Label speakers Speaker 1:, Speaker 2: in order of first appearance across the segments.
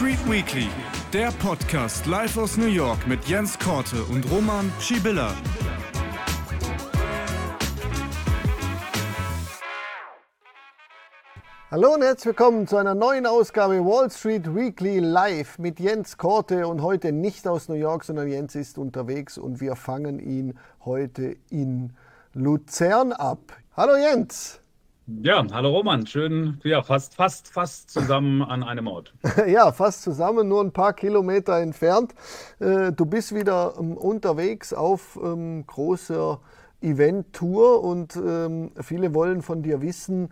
Speaker 1: Street Weekly, der Podcast live aus New York mit Jens Korte und Roman Schibilla.
Speaker 2: Hallo und herzlich willkommen zu einer neuen Ausgabe Wall Street Weekly Live mit Jens Korte und heute nicht aus New York, sondern Jens ist unterwegs und wir fangen ihn heute in Luzern ab. Hallo Jens!
Speaker 3: Ja, hallo Roman, schön, ja, fast, fast, fast zusammen an einem Ort.
Speaker 2: ja, fast zusammen, nur ein paar Kilometer entfernt. Äh, du bist wieder ähm, unterwegs auf ähm, großer Event-Tour und ähm, viele wollen von dir wissen,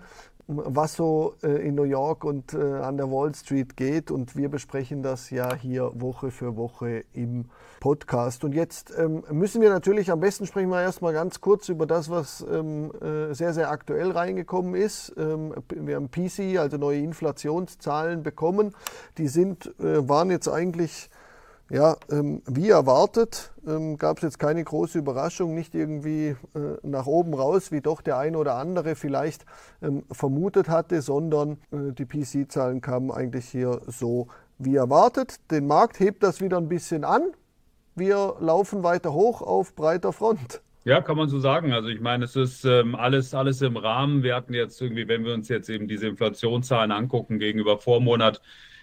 Speaker 2: was so äh, in New York und äh, an der Wall Street geht. Und wir besprechen das ja hier Woche für Woche im Podcast. Und jetzt ähm, müssen wir natürlich, am besten sprechen wir erstmal ganz kurz über das, was ähm, äh, sehr, sehr aktuell reingekommen ist. Ähm, wir haben PC, also neue Inflationszahlen bekommen. Die sind, waren jetzt eigentlich ja, ähm, wie erwartet ähm, gab es jetzt keine große Überraschung, nicht irgendwie äh, nach oben raus, wie doch der eine oder andere vielleicht ähm, vermutet hatte, sondern äh, die PC-Zahlen kamen eigentlich hier so wie erwartet. Den Markt hebt das wieder ein bisschen an. Wir laufen weiter hoch auf breiter Front.
Speaker 3: Ja, kann man so sagen. Also ich meine, es ist ähm, alles, alles im Rahmen. Wir hatten jetzt irgendwie, wenn wir uns jetzt eben diese Inflationszahlen angucken gegenüber Vormonat,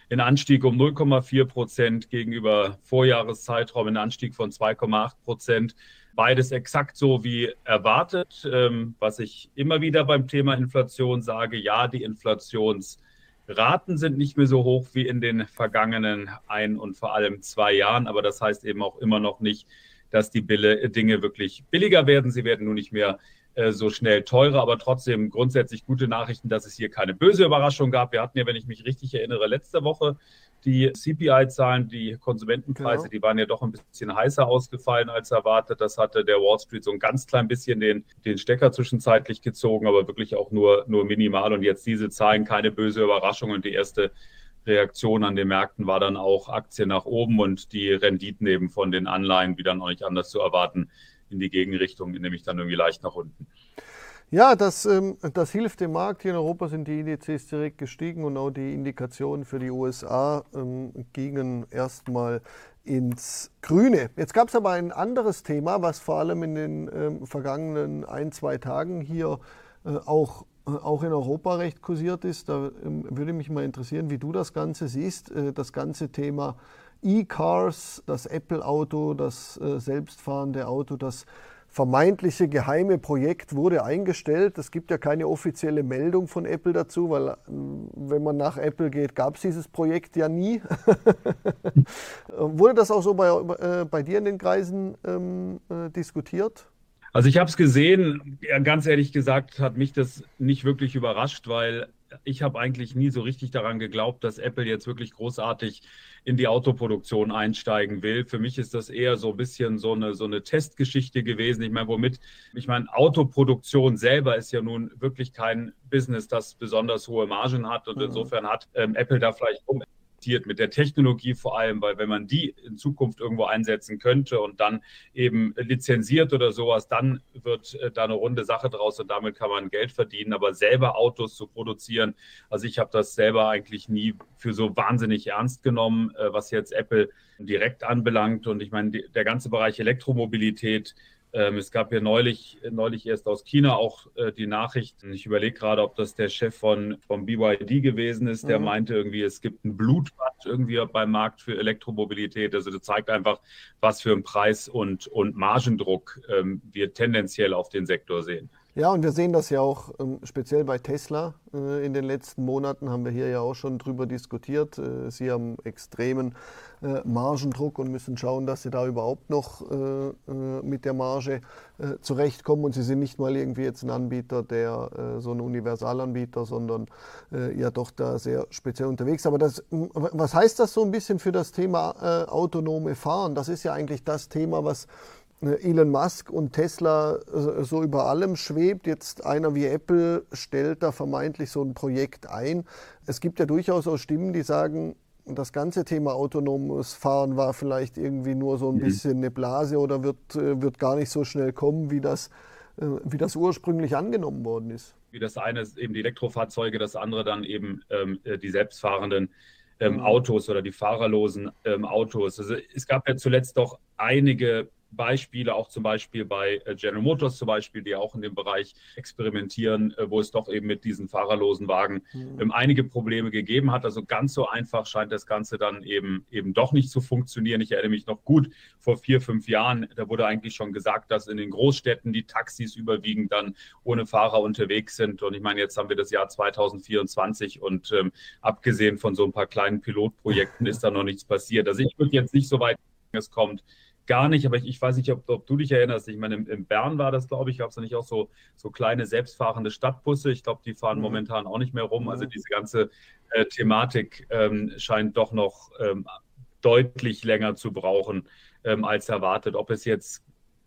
Speaker 3: in Anstieg um 0,4 Prozent gegenüber Vorjahreszeitraum, in Anstieg von 2,8 Prozent. Beides exakt so wie erwartet. Ähm, was ich immer wieder beim Thema Inflation sage, ja, die Inflationsraten sind nicht mehr so hoch wie in den vergangenen ein und vor allem zwei Jahren, aber das heißt eben auch immer noch nicht, dass die Dinge wirklich billiger werden. Sie werden nur nicht mehr so schnell teurer, aber trotzdem grundsätzlich gute Nachrichten, dass es hier keine böse Überraschung gab. Wir hatten ja, wenn ich mich richtig erinnere, letzte Woche die CPI-Zahlen, die Konsumentenpreise, genau. die waren ja doch ein bisschen heißer ausgefallen als erwartet. Das hatte der Wall Street so ein ganz klein bisschen den, den Stecker zwischenzeitlich gezogen, aber wirklich auch nur, nur minimal. Und jetzt diese Zahlen, keine böse Überraschung. Und die erste Reaktion an den Märkten war dann auch Aktien nach oben und die Renditen eben von den Anleihen wieder noch nicht anders zu erwarten in die Gegenrichtung, nämlich dann irgendwie leicht nach unten.
Speaker 2: Ja, das, ähm, das hilft dem Markt. Hier in Europa sind die Indizes direkt gestiegen und auch die Indikationen für die USA ähm, gingen erstmal ins Grüne. Jetzt gab es aber ein anderes Thema, was vor allem in den ähm, vergangenen ein, zwei Tagen hier äh, auch, äh, auch in Europa recht kursiert ist. Da würde mich mal interessieren, wie du das Ganze siehst. Äh, das ganze Thema E-Cars, das Apple-Auto, das äh, selbstfahrende Auto, das vermeintliche geheime Projekt wurde eingestellt. Es gibt ja keine offizielle Meldung von Apple dazu, weil äh, wenn man nach Apple geht, gab es dieses Projekt ja nie. wurde das auch so bei, äh, bei dir in den Kreisen ähm, äh, diskutiert?
Speaker 3: Also ich habe es gesehen, ja, ganz ehrlich gesagt hat mich das nicht wirklich überrascht, weil ich habe eigentlich nie so richtig daran geglaubt, dass Apple jetzt wirklich großartig in die Autoproduktion einsteigen will. Für mich ist das eher so ein bisschen so eine, so eine Testgeschichte gewesen. Ich meine, womit, ich meine, Autoproduktion selber ist ja nun wirklich kein Business, das besonders hohe Margen hat und mhm. insofern hat ähm, Apple da vielleicht um investiert, mit der Technologie vor allem, weil wenn man die in Zukunft irgendwo einsetzen könnte und dann eben lizenziert oder sowas, dann wird äh, da eine runde Sache draus und damit kann man Geld verdienen. Aber selber Autos zu produzieren, also ich habe das selber eigentlich nie für so wahnsinnig ernst genommen, äh, was jetzt Apple direkt anbelangt. Und ich meine, der ganze Bereich Elektromobilität, es gab ja neulich, neulich erst aus China auch äh, die Nachrichten. Ich überlege gerade, ob das der Chef von, von BYD gewesen ist, der mhm. meinte irgendwie, es gibt ein Blutbad irgendwie beim Markt für Elektromobilität. Also das zeigt einfach, was für ein Preis- und, und Margendruck ähm, wir tendenziell auf den Sektor sehen.
Speaker 2: Ja, und wir sehen das ja auch ähm, speziell bei Tesla. Äh, in den letzten Monaten haben wir hier ja auch schon drüber diskutiert. Äh, sie haben extremen äh, Margendruck und müssen schauen, dass sie da überhaupt noch äh, äh, mit der Marge äh, zurechtkommen. Und sie sind nicht mal irgendwie jetzt ein Anbieter, der so ein Universalanbieter, sondern ja doch da sehr speziell unterwegs. Aber das, was heißt das so ein bisschen für das Thema autonome Fahren? Das ist ja eigentlich das Thema, was Elon Musk und Tesla äh, so über allem schwebt. Jetzt einer wie Apple stellt da vermeintlich so ein Projekt ein. Es gibt ja durchaus auch Stimmen, die sagen, das ganze Thema autonomes Fahren war vielleicht irgendwie nur so ein mhm. bisschen eine Blase oder wird, äh, wird gar nicht so schnell kommen, wie das, äh, wie das ursprünglich angenommen worden ist.
Speaker 3: Wie das eine ist eben die Elektrofahrzeuge, das andere dann eben ähm, die selbstfahrenden ähm, mhm. Autos oder die fahrerlosen ähm, Autos. Also es gab ja zuletzt doch einige Beispiele, auch zum Beispiel bei äh, General Motors zum Beispiel, die auch in dem Bereich experimentieren, äh, wo es doch eben mit diesen fahrerlosen Wagen mhm. Ähm, einige Probleme gegeben hat. Also ganz so einfach scheint das Ganze dann eben, eben doch nicht zu funktionieren. Ich erinnere mich noch gut, vor vier, fünf Jahren, da wurde eigentlich schon gesagt, dass in den Großstädten die Taxis überwiegend dann ohne Fahrer unterwegs sind. Und ich meine, jetzt haben wir das Jahr 2024 und ähm, abgesehen von so ein paar kleinen Pilotprojekten ist da noch nichts passiert. Also ich würde jetzt nicht so weit es kommt, gar nicht, aber ich, ich weiß nicht, ob, ob, du dich erinnerst. Ich meine, in, in Bern war das, glaube ich, gab es da nicht auch so, so kleine selbstfahrende Stadtbusse. Ich glaube, die fahren mhm. momentan auch nicht mehr rum. Also mhm. diese ganze äh, Thematik ähm, scheint doch noch ähm, deutlich länger zu brauchen ähm, als erwartet. Ob es jetzt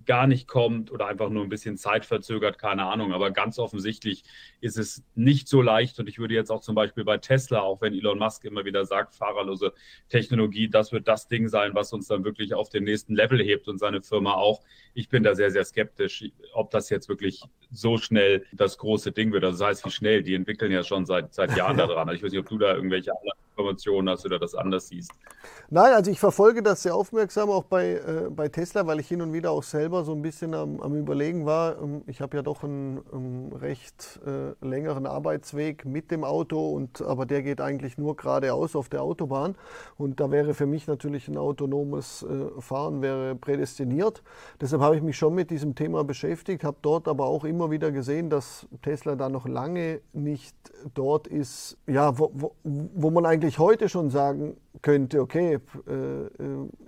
Speaker 3: gar nicht kommt oder einfach nur ein bisschen Zeit verzögert, keine Ahnung. Aber ganz offensichtlich ist es nicht so leicht. Und ich würde jetzt auch zum Beispiel bei Tesla, auch wenn Elon Musk immer wieder sagt, fahrerlose Technologie, das wird das Ding sein, was uns dann wirklich auf den nächsten Level hebt und seine Firma auch. Ich bin da sehr, sehr skeptisch, ob das jetzt wirklich so schnell das große Ding wird. Also das heißt, wie schnell, die entwickeln ja schon seit, seit Jahren daran. Also ich weiß nicht, ob du da irgendwelche anderen Informationen hast oder das anders siehst.
Speaker 2: Nein, also ich verfolge das sehr aufmerksam, auch bei, äh, bei Tesla, weil ich hin und wieder auch selber so ein bisschen am, am Überlegen war. Ähm, ich habe ja doch einen, einen recht äh, längeren Arbeitsweg mit dem Auto, und, aber der geht eigentlich nur geradeaus auf der Autobahn. Und da wäre für mich natürlich ein autonomes äh, Fahren wäre prädestiniert. Deshalb habe ich mich schon mit diesem Thema beschäftigt, habe dort aber auch immer wieder gesehen, dass Tesla da noch lange nicht dort ist, ja, wo, wo, wo man eigentlich heute schon sagen könnte, okay, äh, äh,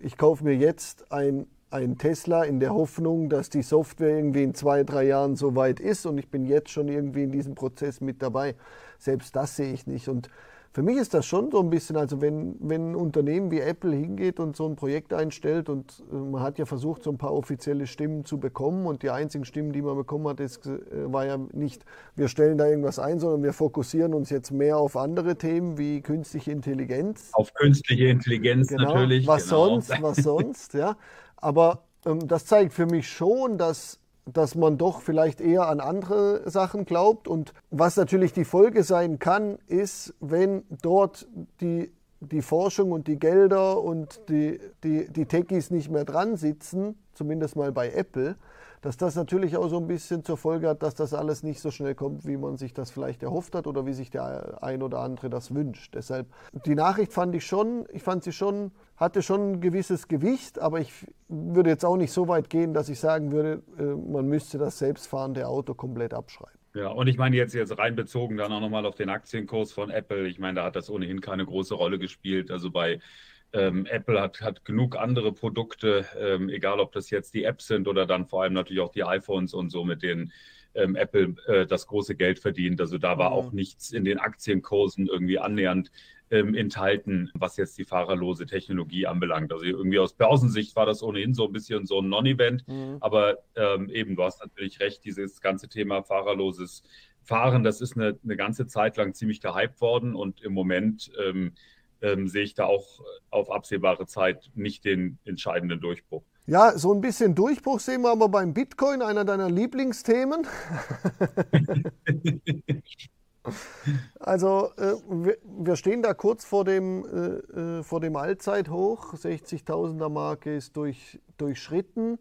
Speaker 2: ich kaufe mir jetzt ein, ein Tesla in der Hoffnung, dass die Software irgendwie in zwei, drei Jahren so weit ist und ich bin jetzt schon irgendwie in diesem Prozess mit dabei. Selbst das sehe ich nicht. Und für mich ist das schon so ein bisschen, also wenn, wenn ein Unternehmen wie Apple hingeht und so ein Projekt einstellt und äh, man hat ja versucht, so ein paar offizielle Stimmen zu bekommen und die einzigen Stimmen, die man bekommen hat, ist, äh, war ja nicht, wir stellen da irgendwas ein, sondern wir fokussieren uns jetzt mehr auf andere Themen wie künstliche Intelligenz.
Speaker 3: Auf künstliche Intelligenz
Speaker 2: genau.
Speaker 3: natürlich.
Speaker 2: Was genau. sonst, was sonst, ja. Aber ähm, das zeigt für mich schon, dass dass man doch vielleicht eher an andere Sachen glaubt. Und was natürlich die Folge sein kann, ist, wenn dort die, die Forschung und die Gelder und die, die, die Techies nicht mehr dran sitzen, zumindest mal bei Apple, dass das natürlich auch so ein bisschen zur Folge hat, dass das alles nicht so schnell kommt, wie man sich das vielleicht erhofft hat oder wie sich der ein oder andere das wünscht. Deshalb, die Nachricht fand ich schon, ich fand sie schon, hatte schon ein gewisses Gewicht, aber ich würde jetzt auch nicht so weit gehen, dass ich sagen würde, äh, man müsste das selbstfahrende Auto komplett abschreiben.
Speaker 3: Ja, und ich meine jetzt, jetzt rein bezogen dann auch nochmal auf den Aktienkurs von Apple. Ich meine, da hat das ohnehin keine große Rolle gespielt. Also bei ähm, Apple hat, hat genug andere Produkte, ähm, egal ob das jetzt die Apps sind oder dann vor allem natürlich auch die iPhones und so, mit denen ähm, Apple äh, das große Geld verdient. Also da war mhm. auch nichts in den Aktienkursen irgendwie annähernd ähm, enthalten, was jetzt die fahrerlose Technologie anbelangt. Also irgendwie aus Börsensicht war das ohnehin so ein bisschen so ein Non-Event. Mhm. Aber ähm, eben, du hast natürlich recht, dieses ganze Thema fahrerloses Fahren, das ist eine, eine ganze Zeit lang ziemlich gehypt worden und im Moment ähm, sehe ich da auch auf absehbare Zeit nicht den entscheidenden Durchbruch.
Speaker 2: Ja, so ein bisschen Durchbruch sehen wir aber beim Bitcoin, einer deiner Lieblingsthemen. also äh, wir, wir, stehen da kurz vor dem, äh, äh vor dem Allzeithoch. 60.000er Marke ist durch, durchschritten.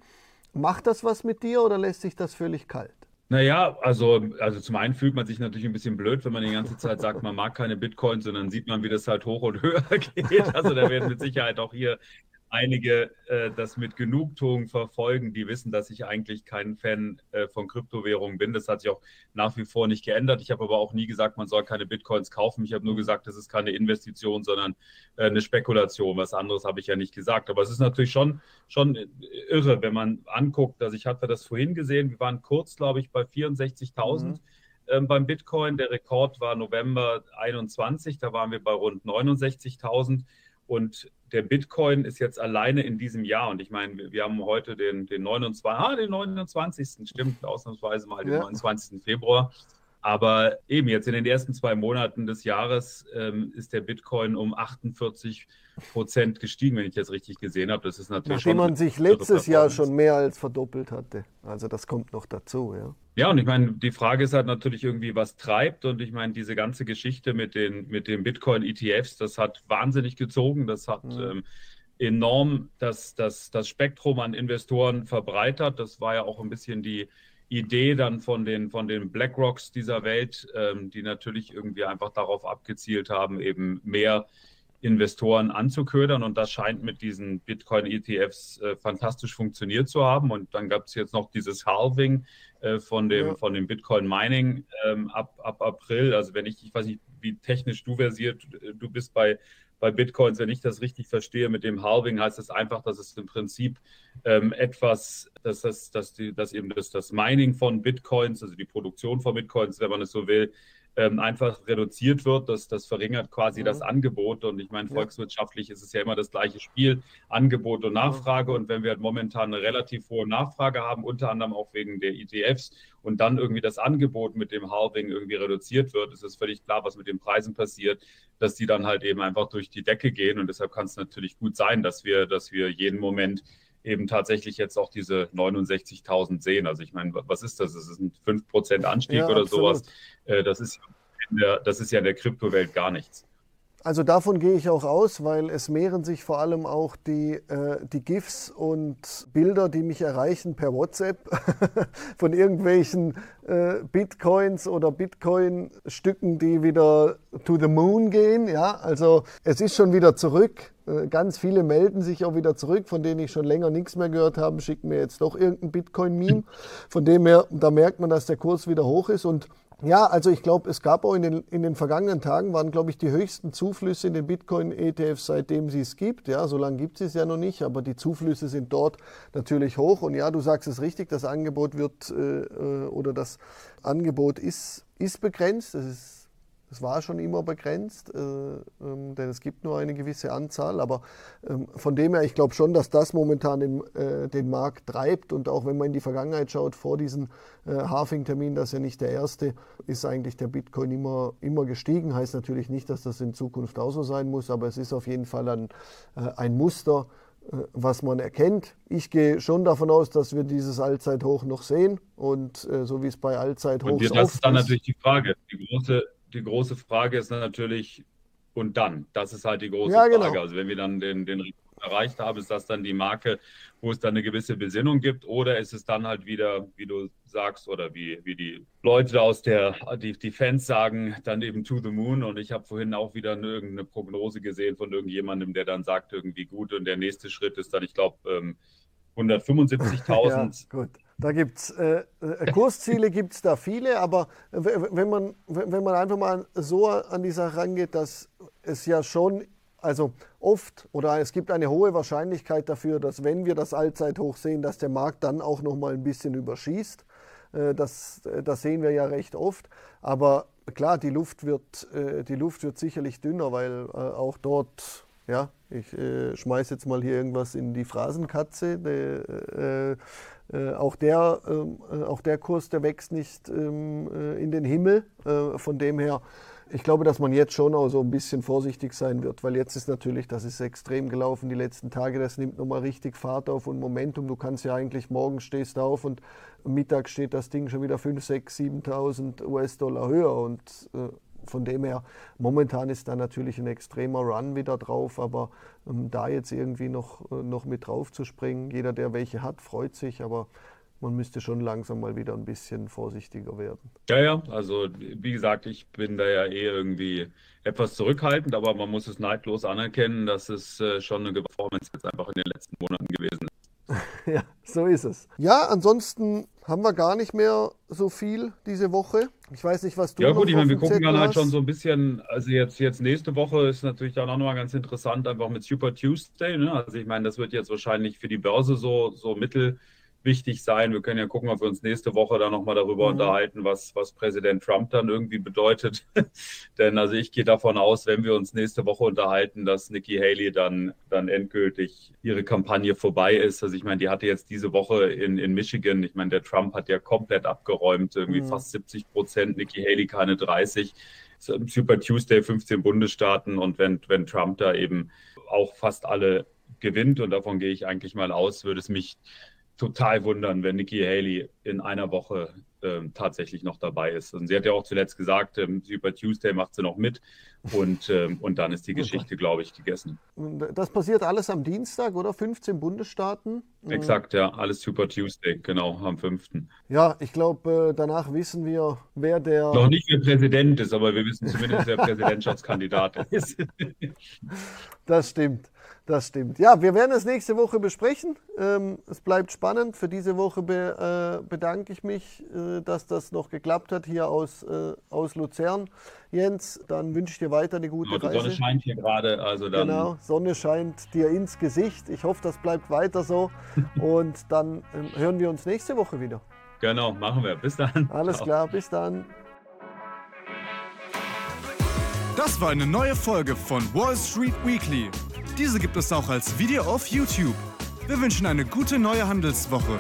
Speaker 2: Macht das was mit dir oder lässt sich das völlig kalt?
Speaker 3: Naja, also, also zum einen fühlt man sich natürlich ein bisschen blöd, wenn man die ganze Zeit sagt, man mag keine Bitcoins dann sieht man, wie das halt hoch und höher geht. Also da werden mit Sicherheit auch hier einige äh, das mit Genugtuung verfolgen, die wissen, dass ich eigentlich kein Fan äh, von Kryptowährungen bin. Das hat sich auch nach wie vor nicht geändert. Ich habe aber auch nie gesagt, man soll keine Bitcoins kaufen. Ich habe nur gesagt, das ist keine Investition, sondern äh, eine Spekulation. Was anderes habe ich ja nicht gesagt. Aber es ist natürlich schon, schon irre, wenn man anguckt, dass ich hatte das vorhin gesehen. Wir waren kurz, glaube ich, bei 64.000. Mhm ähm, beim Bitcoin. Der Rekord war November 21, da waren wir bei rund 69.000. Und der Bitcoin ist jetzt alleine in diesem Jahr, und ich meine, wir haben heute den, den 29. Ah, den 29. stimmt, ausnahmsweise mal den ja. 29. Februar. Aber eben jetzt in den ersten zwei Monaten des Jahres ähm, ist der Bitcoin um 48 Prozent gestiegen, wenn ich das richtig gesehen habe. Das ist natürlich
Speaker 2: Nachdem man sich letztes Jahr schon mehr als verdoppelt hatte. Also das kommt noch dazu, ja.
Speaker 3: Ja, und ich meine, die Frage ist halt natürlich irgendwie, was treibt. Und ich meine, diese ganze Geschichte mit den, mit den Bitcoin-ETFs, das hat wahnsinnig gezogen. Das hat mhm. ähm, enorm das, das, das Spektrum an Investoren verbreitert. Das war ja auch ein bisschen die Idee dann von den, von den BlackRocks dieser Welt, ähm, die natürlich irgendwie einfach darauf abgezielt haben, eben mehr Investoren anzuködern. Und das scheint mit diesen Bitcoin-ETFs äh, fantastisch funktioniert zu haben. Und dann gab es jetzt noch dieses Halving äh, von, dem, ja. von dem Bitcoin-Mining ähm, ab, ab April. Also wenn ich, ich weiß nicht, wie technisch du versiert, du bist bei bei Bitcoins, wenn ich das richtig verstehe, mit dem Halving heißt es einfach, dass es im Prinzip ähm, etwas, dass, das, dass, die, dass eben das, das Mining von Bitcoins, also die Produktion von Bitcoins, wenn man es so will, ähm, einfach reduziert wird. Das, das verringert quasi mhm. das Angebot. Und ich meine, volkswirtschaftlich ist es ja immer das gleiche Spiel, Angebot und Nachfrage. Und wenn wir halt momentan eine relativ hohe Nachfrage haben, unter anderem auch wegen der ETFs, und dann irgendwie das Angebot mit dem Halving irgendwie reduziert wird, ist es völlig klar, was mit den Preisen passiert, dass die dann halt eben einfach durch die Decke gehen. Und deshalb kann es natürlich gut sein, dass wir, dass wir jeden Moment eben tatsächlich jetzt auch diese 69.000 sehen. Also ich meine, was ist das? Das ist ein 5% Anstieg ja, oder absolut. sowas. Äh, das ist, der, das ist ja in der Kryptowelt gar nichts.
Speaker 2: Also davon gehe ich auch aus, weil es mehren sich vor allem auch die, äh, die GIFs und Bilder, die mich erreichen per WhatsApp von irgendwelchen äh, Bitcoins oder Bitcoin-Stücken, die wieder to the moon gehen. Ja, also es ist schon wieder zurück. Äh, ganz viele melden sich auch wieder zurück, von denen ich schon länger nichts mehr gehört habe, schicken mir jetzt doch irgendein Bitcoin-Meme. Von dem her, da merkt man, dass der Kurs wieder hoch ist und ja, also ich glaube, es gab auch in den, in den vergangenen Tagen, waren, glaube ich, die höchsten Zuflüsse in den Bitcoin-ETFs, seitdem sie es gibt. Ja, so lange gibt es ja noch nicht, aber die Zuflüsse sind dort natürlich hoch. Und ja, du sagst es richtig, das Angebot wird äh, äh oder das Angebot ist, ist begrenzt. Das ist es war schon immer begrenzt, äh, ähm, denn es gibt nur eine gewisse Anzahl. Aber ähm, von dem her, ich glaube schon, dass das momentan den, äh, den Markt treibt. Und auch wenn man in die Vergangenheit schaut, vor diesem äh, Halving-Termin, das ist ja nicht der erste, ist eigentlich der Bitcoin immer, immer gestiegen. Heißt natürlich nicht, dass das in Zukunft auch so sein muss, aber es ist auf jeden Fall ein, äh, ein Muster, äh, was man erkennt. Ich gehe schon davon aus, dass wir dieses Allzeithoch noch sehen. Und äh, so wie es bei Allzeithochs
Speaker 3: ist. Und das ist dann natürlich die Frage. Die große die große Frage ist natürlich, und dann? Das ist halt die große ja, genau. Frage. Also wenn wir dann den, den erreicht haben, ist das dann die Marke, wo es dann eine gewisse Besinnung gibt, oder ist es dann halt wieder, wie du sagst, oder wie, wie die Leute aus der, die, die Fans sagen, dann eben to the moon. Und ich habe vorhin auch wieder eine, irgendeine Prognose gesehen von irgendjemandem, der dann sagt, irgendwie gut, und der nächste Schritt ist dann, ich glaube, ähm, 175.000. ja,
Speaker 2: gut. Da gibt es äh, äh, Kursziele, gibt es da viele, aber wenn man, wenn man einfach mal so an die Sache rangeht, dass es ja schon, also oft oder es gibt eine hohe Wahrscheinlichkeit dafür, dass wenn wir das Allzeithoch sehen, dass der Markt dann auch nochmal ein bisschen überschießt. Äh, das, äh, das sehen wir ja recht oft. Aber klar, die Luft wird, äh, die Luft wird sicherlich dünner, weil äh, auch dort ja, ich äh, schmeiße jetzt mal hier irgendwas in die Phrasenkatze. Äh, äh, auch, der, ähm, äh, auch der Kurs, der wächst nicht ähm, äh, in den Himmel. Äh, von dem her, ich glaube, dass man jetzt schon auch so ein bisschen vorsichtig sein wird, weil jetzt ist natürlich, das ist extrem gelaufen die letzten Tage, das nimmt nochmal richtig Fahrt auf und Momentum. Du kannst ja eigentlich morgen stehst du auf und Mittag steht das Ding schon wieder 5, 6, 7.000 US-Dollar höher und von dem her, momentan ist da natürlich ein extremer Run wieder drauf, aber ähm, da jetzt irgendwie noch, äh, noch mit drauf zu springen, jeder, der welche hat, freut sich, aber man müsste schon langsam mal wieder ein bisschen vorsichtiger werden.
Speaker 3: Ja, ja, also wie gesagt, ich bin da ja eh irgendwie etwas zurückhaltend, aber man muss es neidlos anerkennen, dass es äh, schon eine Performance jetzt einfach in den letzten Monaten gewesen ist.
Speaker 2: ja, so ist es. Ja, ansonsten haben wir gar nicht mehr so viel diese Woche. Ich weiß nicht, was du
Speaker 3: Ja gut, ich meine, wir gucken dann halt schon so ein bisschen, also jetzt, jetzt nächste Woche ist natürlich dann auch nochmal ganz interessant, einfach mit Super Tuesday. Ne? Also ich meine, das wird jetzt wahrscheinlich für die Börse so, so mittel wichtig sein. Wir können ja gucken, ob wir uns nächste Woche dann nochmal darüber mhm. unterhalten, was, was Präsident Trump dann irgendwie bedeutet. Denn also ich gehe davon aus, wenn wir uns nächste Woche unterhalten, dass Nikki Haley dann, dann endgültig ihre Kampagne vorbei ist. Also ich meine, die hatte jetzt diese Woche in, in Michigan, ich meine, der Trump hat ja komplett abgeräumt, irgendwie mhm. fast 70 Prozent, Nikki Haley keine 30. Super Tuesday, 15 Bundesstaaten und wenn, wenn Trump da eben auch fast alle gewinnt und davon gehe ich eigentlich mal aus, würde es mich total wundern, wenn Nikki Haley in einer Woche ähm, tatsächlich noch dabei ist. Und sie hat ja auch zuletzt gesagt, ähm, Super Tuesday macht sie noch mit und, ähm, und dann ist die Geschichte, glaube ich, gegessen.
Speaker 2: Das passiert alles am Dienstag, oder? 15 Bundesstaaten?
Speaker 3: Mhm. Exakt, ja, alles Super Tuesday, genau, am 5.
Speaker 2: Ja, ich glaube, äh, danach wissen wir, wer der.
Speaker 3: Noch nicht, wer Präsident ist, aber wir wissen zumindest, wer Präsidentschaftskandidat ist.
Speaker 2: das stimmt. Das stimmt. Ja, wir werden es nächste Woche besprechen. Ähm, es bleibt spannend. Für diese Woche be, äh, bedanke ich mich, äh, dass das noch geklappt hat hier aus, äh, aus Luzern. Jens, dann wünsche ich dir weiter eine gute
Speaker 3: ja,
Speaker 2: Reise.
Speaker 3: Die Sonne scheint hier gerade. Also dann
Speaker 2: genau, Sonne scheint dir ins Gesicht. Ich hoffe, das bleibt weiter so. Und dann ähm, hören wir uns nächste Woche wieder.
Speaker 3: Genau, machen wir. Bis dann.
Speaker 2: Alles Ciao. klar, bis dann.
Speaker 1: Das war eine neue Folge von Wall Street Weekly. Diese gibt es auch als Video auf YouTube. Wir wünschen eine gute neue Handelswoche.